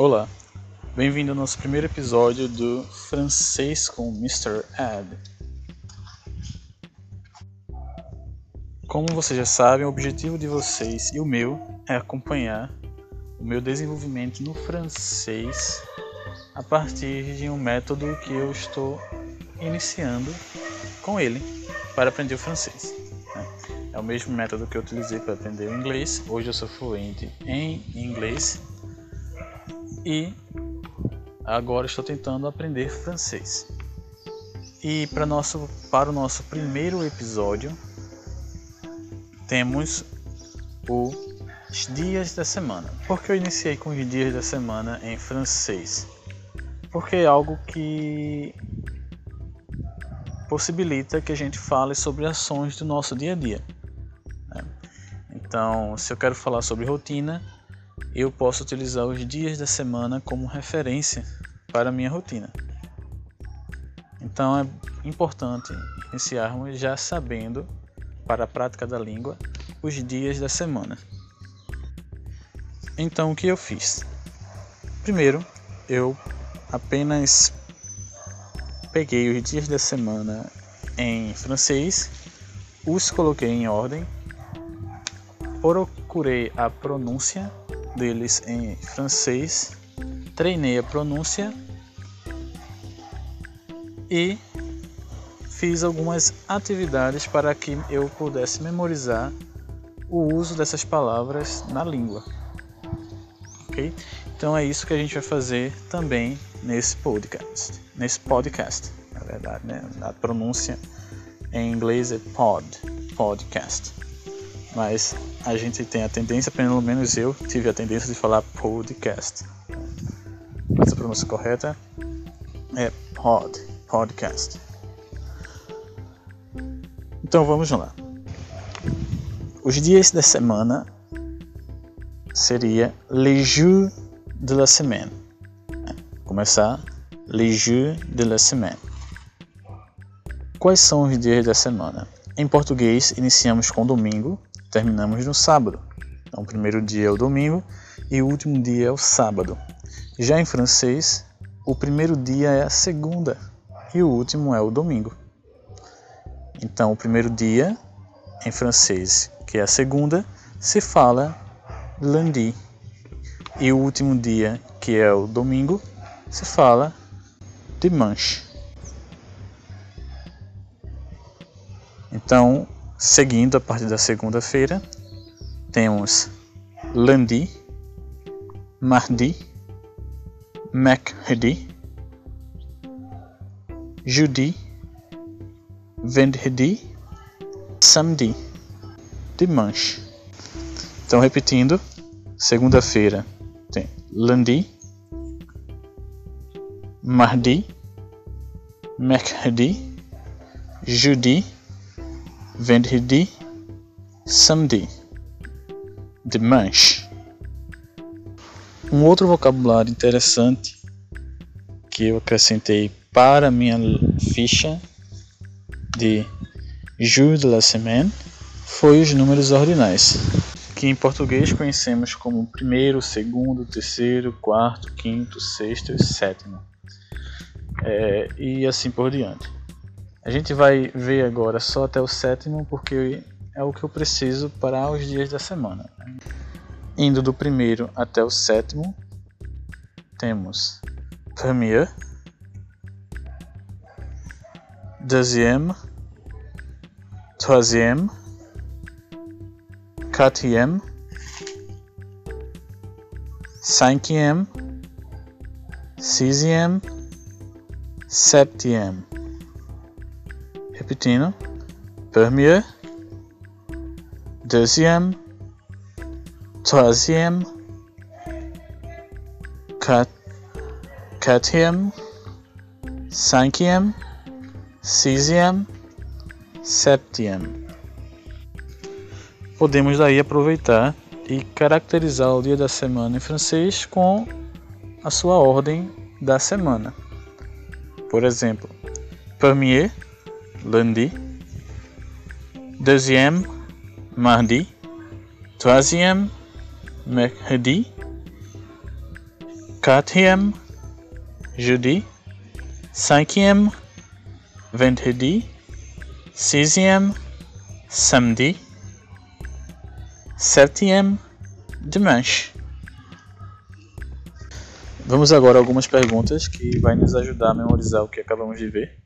Olá, bem-vindo ao nosso primeiro episódio do Francês com Mr. Ed. Como vocês já sabem, o objetivo de vocês e o meu é acompanhar o meu desenvolvimento no francês a partir de um método que eu estou iniciando com ele para aprender o francês. Né? É o mesmo método que eu utilizei para aprender o inglês. Hoje eu sou fluente em inglês e agora estou tentando aprender francês. E para, nosso, para o nosso primeiro episódio, temos os dias da semana. Por que eu iniciei com os dias da semana em francês? Porque é algo que possibilita que a gente fale sobre ações do nosso dia a dia. Né? Então, se eu quero falar sobre rotina, eu posso utilizar os dias da semana como referência para minha rotina. Então é importante iniciarmos já sabendo, para a prática da língua, os dias da semana. Então o que eu fiz? Primeiro, eu apenas peguei os dias da semana em francês, os coloquei em ordem, procurei a pronúncia deles em francês, treinei a pronúncia e fiz algumas atividades para que eu pudesse memorizar o uso dessas palavras na língua. Ok? Então é isso que a gente vai fazer também nesse podcast. Nesse podcast, na verdade, né? A pronúncia em inglês é pod, podcast mas a gente tem a tendência, pelo menos eu tive a tendência de falar podcast. Mas a pronúncia correta é pod, podcast. Então vamos lá. Os dias da semana seria les jours de la semaine. Começar les jours de la semaine. Quais são os dias da semana? Em português, iniciamos com domingo, terminamos no sábado. Então, o primeiro dia é o domingo e o último dia é o sábado. Já em francês, o primeiro dia é a segunda e o último é o domingo. Então, o primeiro dia, em francês, que é a segunda, se fala lundi. E o último dia, que é o domingo, se fala dimanche. Então, Seguindo a partir da segunda-feira, temos lundi, mardi, mercredi, jeudi, vendredi, samedi, dimanche. Então, repetindo, segunda-feira tem lundi, mardi, mercredi, jeudi, vendredi, samedi, dimanche. Um outro vocabulário interessante que eu acrescentei para minha ficha de jour de la semaine foi os números ordinais, que em português conhecemos como primeiro, segundo, terceiro, quarto, quinto, sexto e sétimo, é, e assim por diante. A gente vai ver agora só até o sétimo, porque é o que eu preciso para os dias da semana. Indo do primeiro até o sétimo, temos premier, deuxième, troisième, quatrième, cinquième, sixième, septième. Repetindo. Premier. Deuxième. Troisième. Quatrième. Cinquième. Sixième. Septième. Podemos daí aproveitar e caracterizar o dia da semana em francês com a sua ordem da semana. Por exemplo, premier lundi, deuxième, mardi, troisième, mercredi, quatrième, jeudi, cinquième, vendredi, sixième, samedi, septième, dimanche. Vamos agora a algumas perguntas que vai nos ajudar a memorizar o que acabamos de ver.